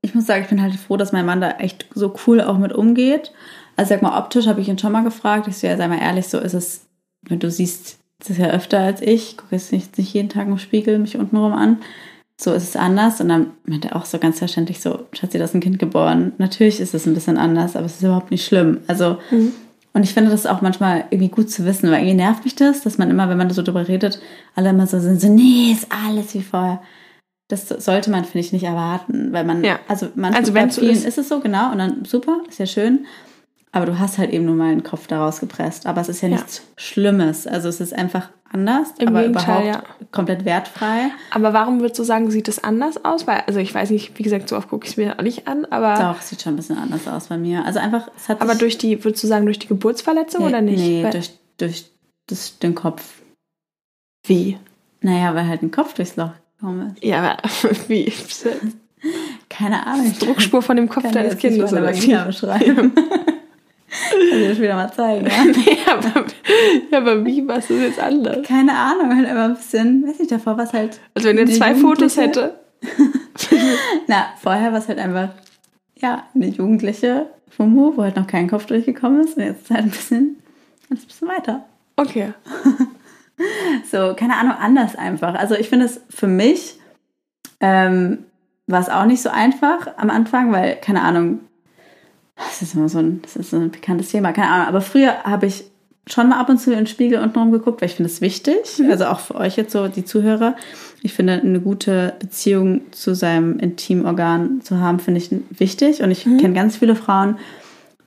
A: ich muss sagen, ich bin halt froh, dass mein Mann da echt so cool auch mit umgeht. Also, sag mal, optisch habe ich ihn schon mal gefragt. Ich so, ja, sei mal ehrlich, so ist es, wenn du siehst, das ist ja öfter als ich, gucke jetzt nicht, nicht jeden Tag im Spiegel mich untenrum an. So ist es anders. Und dann meinte er auch so ganz verständlich so, Schatzi, da ist ein Kind geboren. Natürlich ist es ein bisschen anders, aber es ist überhaupt nicht schlimm. Also, und ich finde das auch manchmal irgendwie gut zu wissen, weil irgendwie nervt mich das, dass man immer, wenn man so drüber redet, alle immer so sind, so, nee, ist alles wie vorher. Das sollte man, finde ich, nicht erwarten, weil man,
B: Ja.
A: also manchmal
B: Also
A: bei vielen
B: ist-
A: ist es so, genau, und dann super, ist ja schön. Aber du hast halt eben nur mal einen Kopf daraus gepresst. Aber es ist ja
B: Ja.
A: nichts Schlimmes. Also es ist einfach anders,
B: Im
A: aber
B: Gegenteil,
A: überhaupt komplett wertfrei.
B: Aber warum würdest du sagen, sieht es anders aus? Weil, also ich weiß nicht, wie gesagt, so oft gucke ich es mir auch nicht an, aber,
A: Doch, sieht schon ein bisschen anders aus bei mir. Also einfach, es hat
B: aber durch die, würdest du sagen, durch die Geburtsverletzung
A: nee,
B: oder nicht?
A: Nee,
B: Weil-
A: durch, durch das, den Kopf.
B: wie?
A: Naja, weil halt ein Kopf durchs Loch ist.
B: Ja, aber wie?
A: Keine Ahnung.
B: Druckspur von dem Kopf
A: kann
B: deines Kindes oder wie?
A: beschreiben. Kann ich dir später mal zeigen. Ja?
B: nee, aber, ja, aber wie machst du das jetzt anders?
A: Keine Ahnung, halt immer ein bisschen, weiß nicht, davor war es halt.
B: Also wenn ihr zwei Fotos hätte.
A: Na, vorher war es halt einfach, ja, eine jugendliche Fumu, wo halt noch kein Kopf durchgekommen ist. Und jetzt ist halt ein bisschen, ein bisschen weiter.
B: Okay.
A: So, keine Ahnung, anders einfach. Also ich finde es für mich ähm, war es auch nicht so einfach am Anfang, weil, keine Ahnung, das ist immer so ein, das ist so ein pikantes Thema, keine Ahnung. Aber früher habe ich schon mal ab und zu in den Spiegel untenrum geguckt, weil ich finde es wichtig. Also auch für euch jetzt so, die Zuhörer. Ich finde, eine gute Beziehung zu seinem Intimorgan zu haben, finde ich wichtig. Und ich kenne ganz viele Frauen,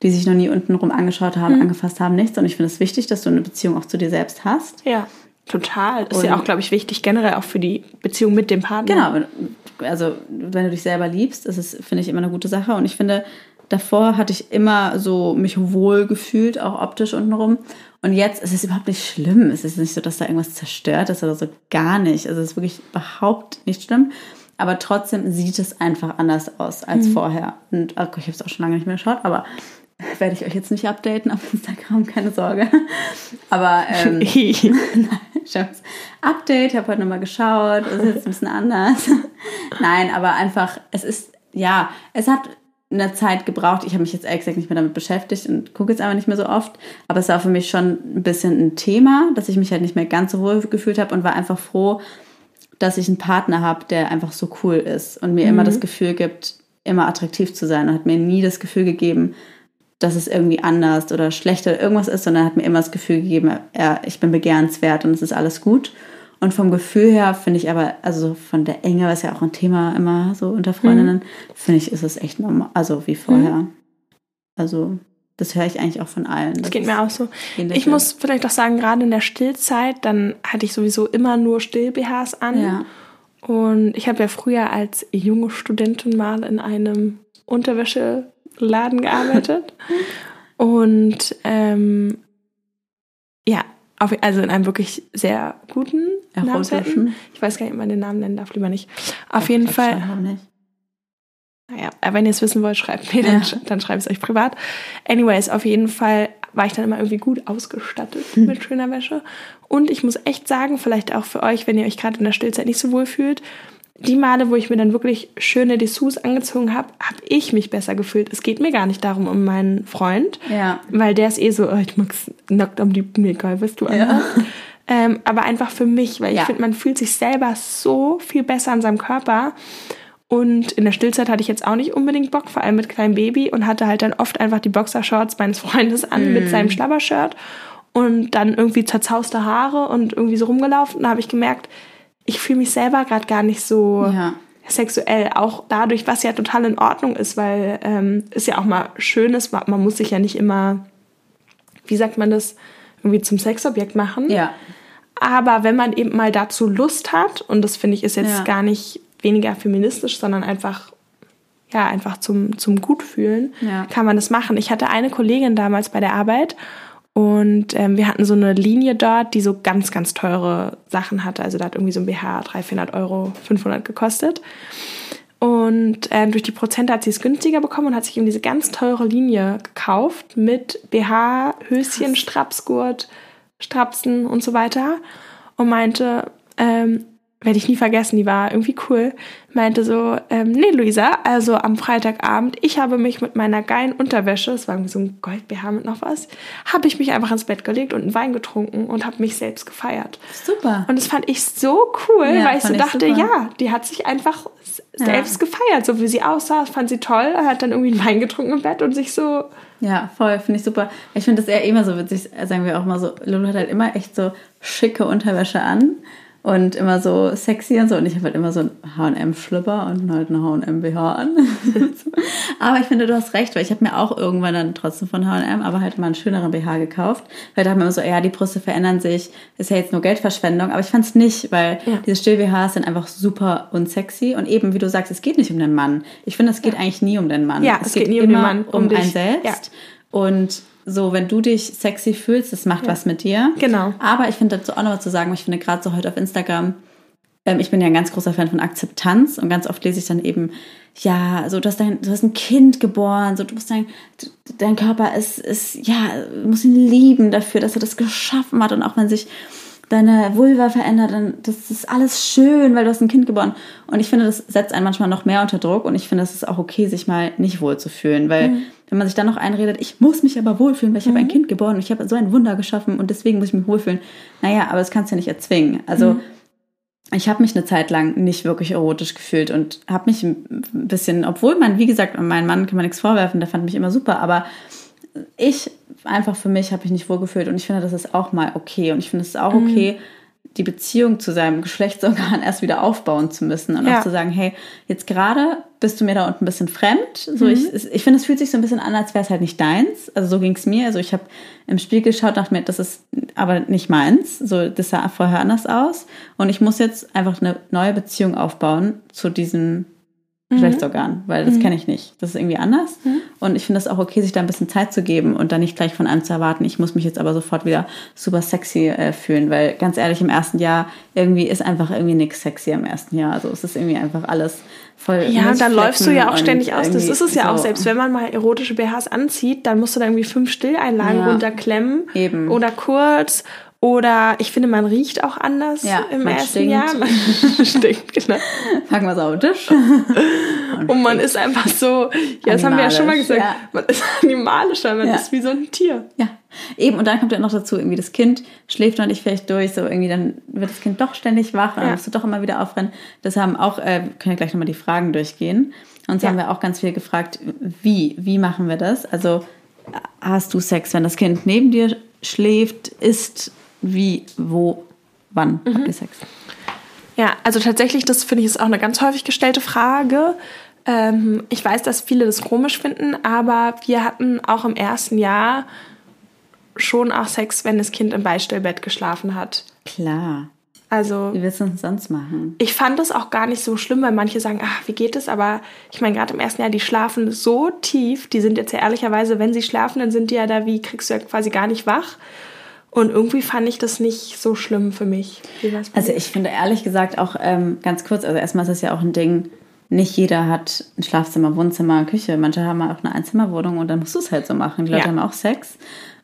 A: die sich noch nie untenrum angeschaut haben, angefasst haben, nichts. Und ich finde es wichtig, dass du eine Beziehung auch zu dir selbst hast.
B: Ja, total. Ist ja
A: Und-
B: auch, glaube ich, wichtig, generell auch für die Beziehung mit dem Partner.
A: Genau, also wenn du dich selber liebst, ist es, finde ich, immer eine gute Sache. Und ich finde, davor hatte ich immer so mich wohl gefühlt, auch optisch untenrum. Und jetzt ist es überhaupt nicht schlimm. Es ist nicht so, dass da irgendwas zerstört ist oder so. Gar nicht. Also es ist wirklich überhaupt nicht schlimm. Aber trotzdem sieht es einfach anders aus als vorher. Und oh, ich habe es auch schon lange nicht mehr geschaut, aber werde ich euch jetzt nicht updaten auf Instagram, keine Sorge. Aber ähm, Nein. Update, ich habe heute nochmal geschaut, es ist jetzt ein bisschen anders. Nein, aber einfach, es ist, ja, es hat eine Zeit gebraucht. Ich habe mich jetzt ehrlich gesagt nicht mehr damit beschäftigt und gucke jetzt einfach nicht mehr so oft. Aber es war für mich schon ein bisschen ein Thema, dass ich mich halt nicht mehr ganz so wohl gefühlt habe und war einfach froh, dass ich einen Partner habe, der einfach so cool ist und mir immer das Gefühl gibt, immer attraktiv zu sein und hat mir nie das Gefühl gegeben, dass es irgendwie anders oder schlechter oder irgendwas ist, sondern hat mir immer das Gefühl gegeben, ja, ich bin begehrenswert und es ist alles gut. Und vom Gefühl her finde ich aber, also von der Enge, was ja auch ein Thema immer so unter Freundinnen, finde ich, ist es echt normal, also wie vorher. Also das höre ich eigentlich auch von allen.
B: Das geht mir auch so. Ich muss vielleicht auch sagen, gerade in der Stillzeit, dann hatte ich sowieso immer nur Still-BHs an.
A: Ja.
B: Und ich habe ja früher als junge Studentin mal in einem Unterwäscheladen gearbeitet. Und ähm, ja, auf, also in einem wirklich sehr guten Namensvetten. Ich weiß gar nicht, ob man den Namen nennen darf, lieber nicht. Auf jeden Fall. Naja, aber wenn ihr es wissen wollt, schreibt mir, dann,
A: Ja.
B: dann schreibe ich es euch privat. Anyways, auf jeden Fall war ich dann immer irgendwie gut ausgestattet mit schöner Wäsche. Und ich muss echt sagen, vielleicht auch für euch, wenn ihr euch gerade in der Stillzeit nicht so wohl fühlt, die Male, wo ich mir dann wirklich schöne Dessous angezogen habe, habe ich mich besser gefühlt. Es geht mir gar nicht darum um meinen Freund,
A: Ja.
B: weil der ist eh so, oh, ich mag's nackt am liebsten, egal, was du
A: Ja.
B: anhast. Ähm, aber einfach für mich, weil ich
A: Ja.
B: finde, man fühlt sich selber so viel besser an seinem Körper. Und in der Stillzeit hatte ich jetzt auch nicht unbedingt Bock, vor allem mit kleinem Baby und hatte halt dann oft einfach die Boxershorts meines Freundes an mm. mit seinem Schlabbershirt und dann irgendwie zerzauste Haare und irgendwie so rumgelaufen. Und da habe ich gemerkt, ich fühle mich selber gerade gar nicht so ja. sexuell, auch dadurch, was ja total in Ordnung ist, weil ähm, es ja auch mal schön ist, man muss sich ja nicht immer, wie sagt man das, irgendwie zum Sexobjekt machen.
A: Ja.
B: Aber wenn man eben mal dazu Lust hat, und das finde ich ist jetzt ja. gar nicht weniger feministisch, sondern einfach ja, einfach zum, zum Gutfühlen, ja. kann man das machen. Ich hatte eine Kollegin damals bei der Arbeit und ähm, wir hatten so eine Linie dort, die so ganz, ganz teure Sachen hatte. Also da hat irgendwie so ein BH 300, 400 Euro, 500 gekostet. Und ähm, durch die Prozente hat sie es günstiger bekommen und hat sich eben diese ganz teure Linie gekauft mit BH, Höschen, Strapsgurt, Strapsen und so weiter. Und meinte, ähm, werde ich nie vergessen, die war irgendwie cool, meinte so, ähm, nee, Luisa, also am Freitagabend, ich habe mich mit meiner geilen Unterwäsche, es war irgendwie so ein Gold-BH mit noch was, habe ich mich einfach ins Bett gelegt und einen Wein getrunken und habe mich selbst gefeiert.
A: Super.
B: Und das fand ich so cool, ja, weil ich so dachte, ich ja, die hat sich einfach selbst ja. gefeiert, so wie sie aussah, fand sie toll, hat dann irgendwie einen Wein getrunken im Bett und sich so...
A: Ja, voll, finde ich super. Ich finde das eher immer so witzig, sagen wir auch mal so, Lulu hat halt immer echt so schicke Unterwäsche an und immer so sexy und so. Und ich habe halt immer so einen H&M-Schlipper und halt einen H&M-BH an. aber ich finde, du hast recht, weil ich habe mir auch irgendwann dann trotzdem von H&M, aber halt mal einen schöneren BH gekauft. Weil da haben wir immer so, ja, die Brüste verändern sich, ist ja jetzt nur Geldverschwendung. Aber ich fand es nicht, weil ja. diese Still-BHs sind einfach super unsexy. Und eben, wie du sagst, es geht nicht um den Mann. Ich finde, es geht ja. eigentlich nie um den Mann.
B: Ja, es, es geht, geht, nie um den Mann,
A: um, um einen selbst. Ja. Und so, wenn du dich sexy fühlst, das macht ja. was mit dir.
B: Genau.
A: Aber ich finde dazu auch noch was zu sagen, ich finde gerade so heute auf Instagram, ähm, ich bin ja ein ganz großer Fan von Akzeptanz und ganz oft lese ich dann eben, ja, so du hast, dein, du hast ein Kind geboren, so du musst dein, dein Körper ist, ist, ja, muss ihn lieben dafür, dass er das geschaffen hat und auch wenn sich deine Vulva verändert, dann das ist alles schön, weil du hast ein Kind geboren. Und ich finde, das setzt einen manchmal noch mehr unter Druck und ich finde, es ist auch okay, sich mal nicht wohl zu fühlen, weil mhm. wenn man sich dann noch einredet, ich muss mich aber wohlfühlen, weil ich mhm. habe ein Kind geboren und ich habe so ein Wunder geschaffen und deswegen muss ich mich wohlfühlen. Naja, aber das kannst du ja nicht erzwingen. Also mhm. ich habe mich eine Zeit lang nicht wirklich erotisch gefühlt und habe mich ein bisschen, obwohl man, wie gesagt, meinen Mann kann man nichts vorwerfen, der fand mich immer super, aber ich einfach für mich habe ich nicht wohlgefühlt und ich finde, das ist auch mal okay und ich finde es ist auch mhm. okay, die Beziehung zu seinem Geschlechtsorgan erst wieder aufbauen zu müssen und ja. auch zu sagen, hey, jetzt gerade bist du mir da unten ein bisschen fremd. So, mhm. ich, ich finde, es fühlt sich so ein bisschen an, als wäre es halt nicht deins. Also so ging es mir. Also ich habe im Spiegel geschaut, dachte mir, das ist aber nicht meins. So, das sah vorher anders aus. Und ich muss jetzt einfach eine neue Beziehung aufbauen zu diesem Geschlechtsorgan, mhm. weil das mhm. kenne ich nicht. Das ist irgendwie anders. Mhm. Und ich finde es auch okay, sich da ein bisschen Zeit zu geben und dann nicht gleich von einem zu erwarten, ich muss mich jetzt aber sofort wieder super sexy äh, fühlen, weil ganz ehrlich, im ersten Jahr irgendwie ist einfach irgendwie nichts sexy im ersten Jahr. Also es ist irgendwie einfach alles voll.
B: Ja, und dann läufst du ja auch ständig aus. Das ist es ja so. auch. Selbst wenn man mal erotische BHs anzieht, dann musst du da irgendwie fünf Stilleinlagen ja. runterklemmen.
A: Eben.
B: Oder kurz. Oder ich finde, man riecht auch anders ja, im ersten stinkt. Jahr. Man stinkt, genau.
A: Packen wir es auf den Tisch.
B: Und, und man ist einfach so, ja, das haben wir ja schon mal gesagt, ja. man ist animalischer, man ja. ist wie so ein Tier.
A: Ja, eben. Und dann kommt ja noch dazu, irgendwie das Kind schläft noch nicht vielleicht durch, so irgendwie dann wird das Kind doch ständig wach, dann musst du doch immer wieder aufrennen. Das haben auch, äh, können ja gleich nochmal die Fragen durchgehen. Und so haben wir auch ganz viel gefragt, wie, wie machen wir das? Also hast du Sex, wenn das Kind neben dir schläft, ist wie, wo, wann mhm. habt ihr Sex?
B: Ja, also tatsächlich, das finde ich ist auch eine ganz häufig gestellte Frage. Ähm, ich weiß, dass viele das komisch finden, aber wir hatten auch im ersten Jahr schon auch Sex, wenn das Kind im Beistellbett geschlafen hat.
A: Klar.
B: Also,
A: wie willst du es sonst machen?
B: Ich fand es auch gar nicht so schlimm, weil manche sagen, ach, wie geht es? Aber ich meine, gerade im ersten Jahr, die schlafen so tief. Die sind jetzt ja ehrlicherweise, wenn sie schlafen, dann sind die ja da wie, kriegst du ja quasi gar nicht wach. Und irgendwie fand ich das nicht so schlimm für mich.
A: also ich finde ehrlich gesagt auch ähm, ganz kurz, also erstmal ist es ja auch ein Ding, nicht jeder hat ein Schlafzimmer, Wohnzimmer, Küche. Manche haben auch eine Einzimmerwohnung und dann musst du es halt so machen. Die Leute ja. haben auch Sex.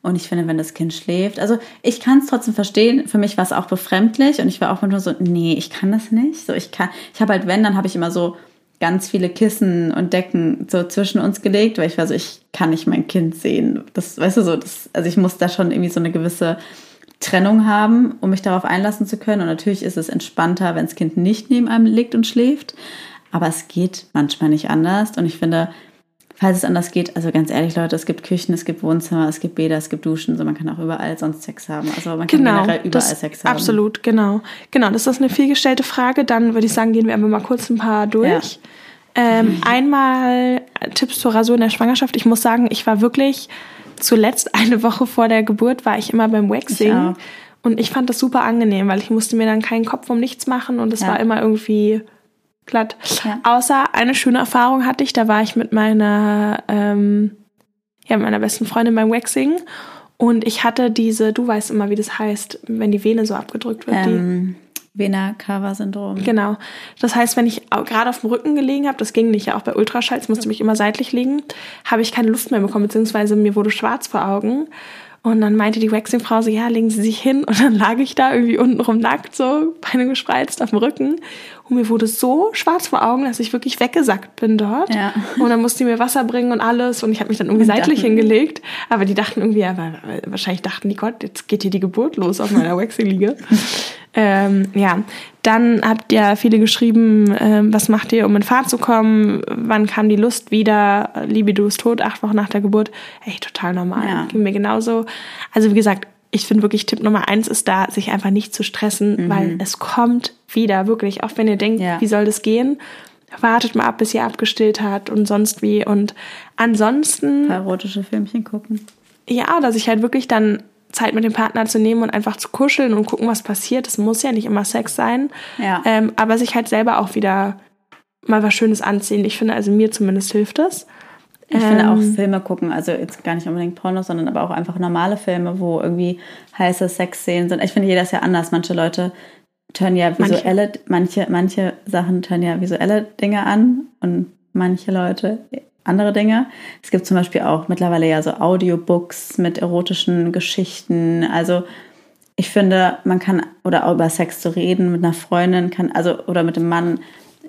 A: Und ich finde, wenn das Kind schläft, also ich kann es trotzdem verstehen. Für mich war es auch befremdlich und ich war auch manchmal so, nee, ich kann das nicht. So, ich kann, ich habe halt, wenn, dann habe ich immer so ganz viele Kissen und Decken so zwischen uns gelegt, weil ich war so, ich kann nicht mein Kind sehen. Das, weißt du so, das, also ich muss da schon irgendwie so eine gewisse Trennung haben, um mich darauf einlassen zu können. Und natürlich ist es entspannter, wenn das Kind nicht neben einem liegt und schläft. Aber es geht manchmal nicht anders. Und ich finde, falls es anders geht, also ganz ehrlich, Leute, es gibt Küchen, es gibt Wohnzimmer, es gibt Bäder, es gibt Duschen, so man kann auch überall sonst Sex haben. Also man kann
B: Genau,
A: generell überall Sex haben.
B: absolut, genau. Genau, das ist eine vielgestellte Frage. Dann würde ich sagen, gehen wir einfach mal kurz ein paar durch. Ähm, einmal Tipps zur Rasur in der Schwangerschaft. Ich muss sagen, ich war wirklich zuletzt eine Woche vor der Geburt war ich immer beim
A: Ich
B: Waxing.
A: auch.
B: Und ich fand das super angenehm, weil ich musste mir dann keinen Kopf um nichts machen und es
A: Ja.
B: war immer irgendwie glatt.
A: Ja.
B: Außer eine schöne Erfahrung hatte ich, da war ich mit meiner, ähm, ja, meiner besten Freundin beim Waxing und ich hatte diese, du weißt immer, wie das heißt, wenn die Vene so abgedrückt wird. die,
A: Ähm, Vena-Cava-Syndrom.
B: Genau. Das heißt, wenn ich gerade auf dem Rücken gelegen habe, das ging nicht, ja auch bei Ultraschall, es musste mich immer seitlich liegen, habe ich keine Luft mehr bekommen, beziehungsweise mir wurde schwarz vor Augen. Und dann meinte die Waxing-Frau so, ja, legen Sie sich hin. Und dann lag ich da irgendwie untenrum nackt, so, Beine gespreizt auf dem Rücken. Und mir wurde so schwarz vor Augen, dass ich wirklich weggesackt bin dort.
A: Ja.
B: Und dann musste die mir Wasser bringen und alles. Und ich habe mich dann irgendwie seitlich hingelegt. Aber die dachten irgendwie, ja, wahrscheinlich dachten die, Gott, jetzt geht hier die Geburt los auf meiner Waxing-Liege. ähm, ja, dann habt ihr viele geschrieben, ähm, was macht ihr, um in Fahrt zu kommen? Wann kam die Lust wieder? Libido ist tot, acht Wochen nach der Geburt. Ey, total normal.
A: Ja.
B: Ging mir genauso. Also wie gesagt, ich finde wirklich Tipp Nummer eins ist da, sich einfach nicht zu stressen, weil es kommt wieder, wirklich. Auch wenn ihr denkt,
A: Ja.
B: wie soll das gehen? Wartet mal ab, bis ihr abgestillt hat und sonst wie. Und ansonsten
A: Ein paar erotische Filmchen gucken.
B: ja, dass ich halt wirklich dann Zeit mit dem Partner zu nehmen und einfach zu kuscheln und gucken, was passiert. Es muss ja nicht immer Sex sein.
A: Ja.
B: Ähm, aber sich halt selber auch wieder mal was Schönes anziehen. Ich finde, also mir zumindest hilft das.
A: Ich finde auch
B: Ähm,
A: Filme gucken, also jetzt gar nicht unbedingt Pornos, sondern aber auch einfach normale Filme, wo irgendwie heiße Sexszenen sind. Ich finde, jeder ist ja anders. Manche Leute turnen ja
B: Manche.
A: visuelle, manche, manche Sachen turnen ja visuelle Dinge an und manche Leute andere Dinge. Es gibt zum Beispiel auch mittlerweile ja so Audiobooks mit erotischen Geschichten. Also ich finde, man kann, oder auch über Sex zu reden mit einer Freundin, kann, also, oder mit dem Mann,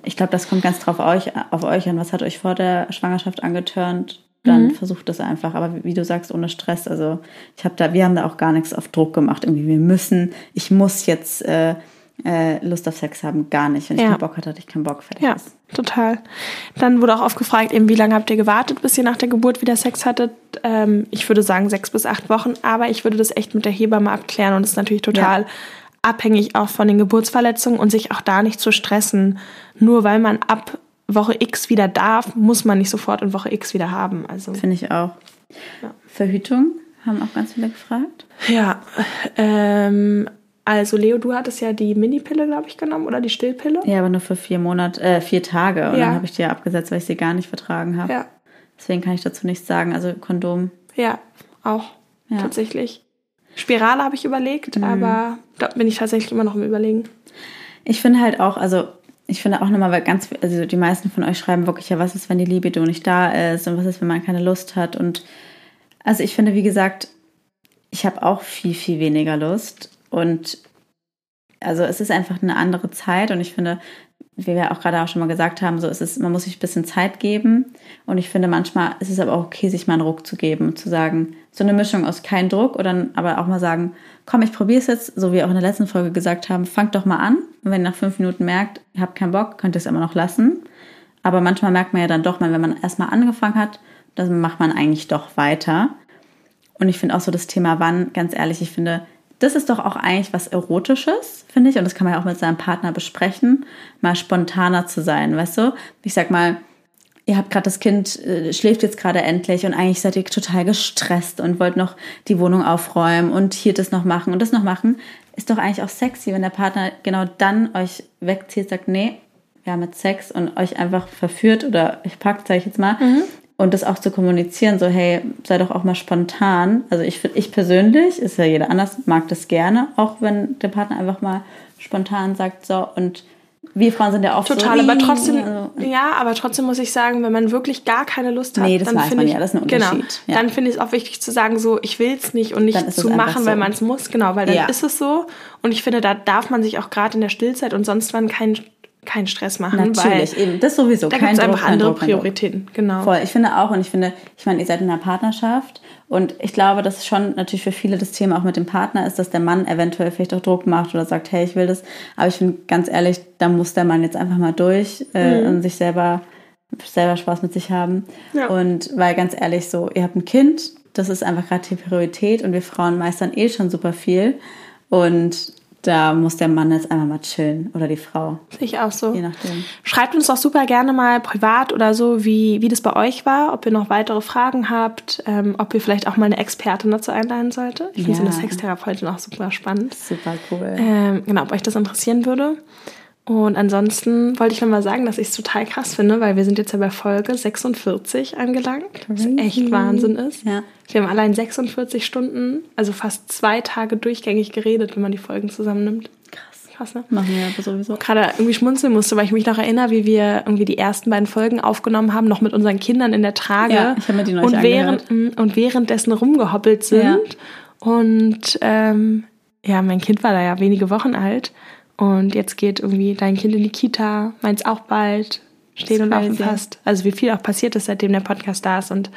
A: ich glaube, das kommt ganz drauf euch, auf euch an. Was hat euch vor der Schwangerschaft angetörnt? Dann versucht es einfach. Aber wie, du sagst, ohne Stress. Also ich habe da, wir haben da auch gar nichts auf Druck gemacht. Irgendwie, wir müssen, ich muss jetzt äh, äh, Lust auf Sex haben, gar nicht. Wenn ich
B: Ja.
A: keinen Bock hatte, hatte ich keinen Bock. Fertig
B: Ja,
A: ist.
B: total. Dann wurde auch oft gefragt, eben, wie lange habt ihr gewartet, bis ihr nach der Geburt wieder Sex hattet? Ähm, ich würde sagen sechs bis acht Wochen, aber ich würde das echt mit der Hebamme abklären und es ist natürlich total
A: Ja.
B: Abhängig auch von den Geburtsverletzungen und sich auch da nicht zu stressen. Nur weil man ab Woche X wieder darf, muss man nicht sofort in Woche X wieder haben. Also
A: Finde ich auch. Verhütung haben auch ganz viele gefragt.
B: ja, ähm, also Leo, du hattest ja die Minipille, glaube ich, genommen oder die Stillpille.
A: Ja, aber nur für vier Monate, äh, vier Tage. Und
B: Ja.
A: dann habe ich die ja abgesetzt, weil ich sie gar nicht vertragen habe.
B: Ja,
A: Deswegen kann ich dazu nichts sagen. Also Kondom.
B: ja, auch
A: Ja.
B: Tatsächlich. Spirale habe ich überlegt, aber da bin ich tatsächlich immer noch im Überlegen.
A: Ich finde halt auch, also ich finde auch nochmal, weil ganz, also die meisten von euch schreiben wirklich, ja, was ist, wenn die Libido nicht da ist und was ist, wenn man keine Lust hat? Und also ich finde, wie gesagt, ich habe auch viel, viel weniger Lust. Und also es ist einfach eine andere Zeit. Und ich finde, wie wir auch gerade auch schon mal gesagt haben, so ist es, man muss sich ein bisschen Zeit geben und ich finde manchmal ist es aber auch okay, sich mal einen Ruck zu geben und zu sagen, so eine Mischung aus kein Druck oder aber auch mal sagen, komm, ich probiere es jetzt, so wie wir auch in der letzten Folge gesagt haben, fangt doch mal an und wenn ihr nach fünf Minuten merkt, ihr habt keinen Bock, könnt ihr es immer noch lassen. Aber manchmal merkt man ja dann doch mal, wenn man erstmal angefangen hat, dann macht man eigentlich doch weiter. Und ich finde auch so das Thema wann, ganz ehrlich, ich finde, das ist doch auch eigentlich was Erotisches, finde ich. Und das kann man ja auch mit seinem Partner besprechen, mal spontaner zu sein, weißt du? Ich sag mal, ihr habt gerade das Kind, äh, schläft jetzt gerade endlich und eigentlich seid ihr total gestresst und wollt noch die Wohnung aufräumen und hier das noch machen und das noch machen. Ist doch eigentlich auch sexy, wenn der Partner genau dann euch wegzieht, sagt, nee, wir haben jetzt Sex und euch einfach verführt oder euch packt, sag ich jetzt mal. Und das auch zu kommunizieren, so, hey, sei doch auch mal spontan. Also ich, ich persönlich, ist ja jeder anders, mag das gerne, auch wenn der Partner einfach mal spontan sagt, so, und wir Frauen sind ja auch
B: Total,
A: so,
B: aber trotzdem,
A: also,
B: ja, aber trotzdem muss ich sagen, wenn man wirklich gar keine Lust hat,
A: Nee, das
B: dann
A: weiß
B: finde
A: man
B: ich,
A: ja, das ist ein
B: genau,
A: Unterschied, ja.
B: dann finde ich es auch wichtig zu sagen, so, ich will es nicht und nicht zu machen,
A: so.
B: weil man es muss, genau, weil dann
A: Ja.
B: ist es so. Und ich finde, da darf man sich auch gerade in der Stillzeit und sonst wann keinen keinen Stress machen.
A: Natürlich, eben. Das sowieso.
B: Da
A: kein
B: gibt es einfach andere
A: Druck.
B: Prioritäten. Genau.
A: Voll, ich finde auch, und ich finde, ich meine, ihr seid in einer Partnerschaft und ich glaube, dass schon natürlich für viele das Thema auch mit dem Partner ist, dass der Mann eventuell vielleicht auch Druck macht oder sagt, hey, ich will das. Aber ich finde ganz ehrlich, da muss der Mann jetzt einfach mal durch äh, und sich selber, selber Spaß mit sich haben.
B: Ja.
A: Und weil ganz ehrlich, so, ihr habt ein Kind, das ist einfach gerade die Priorität und wir Frauen meistern eh schon super viel. Und da muss der Mann jetzt einfach mal chillen oder die Frau,
B: ich auch so.
A: je nachdem.
B: Schreibt uns doch super gerne mal privat oder so, wie, wie das bei euch war, ob ihr noch weitere Fragen habt, ähm, ob ihr vielleicht auch mal eine Expertin dazu einladen sollte. Ich finde so
A: Ja.
B: eine Sextherapeutin auch super spannend.
A: Super cool.
B: Ähm, genau, ob euch das interessieren würde. Und ansonsten wollte ich noch mal sagen, dass ich es total krass finde, weil wir sind jetzt ja bei Folge 46 angelangt, was echt Wahnsinn ist.
A: Ja.
B: Wir haben allein 46 Stunden, also fast zwei Tage durchgängig geredet, wenn man die Folgen zusammennimmt. Krass. Krass, ne?
A: Machen wir aber sowieso.
B: gerade irgendwie schmunzeln musste, weil ich mich noch erinnere, wie wir irgendwie die ersten beiden Folgen aufgenommen haben, noch mit unseren Kindern in der Trage.
A: Ja, ich hab mir die neulich
B: und, während, und währenddessen rumgehoppelt sind.
A: Ja.
B: Und ähm, ja, mein Kind war da ja wenige Wochen alt. Und jetzt geht irgendwie dein Kind in die Kita, meins auch bald. Stehen und laufen fast. Also wie viel auch passiert ist, seitdem der Podcast da ist. Und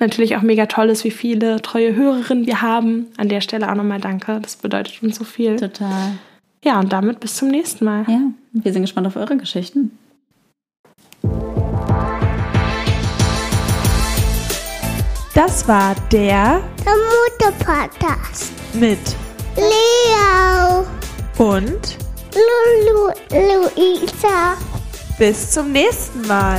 B: natürlich auch mega toll ist, wie viele treue Hörerinnen wir haben. An der Stelle auch nochmal danke. Das bedeutet uns so viel.
A: Total.
B: Ja, und damit bis zum nächsten Mal.
A: Ja, wir sind gespannt auf eure Geschichten.
B: Das war der
D: Der Mutter-Podcast.
B: mit
D: Leo,
B: und
D: Lulu, Luisa.
B: bis zum nächsten Mal.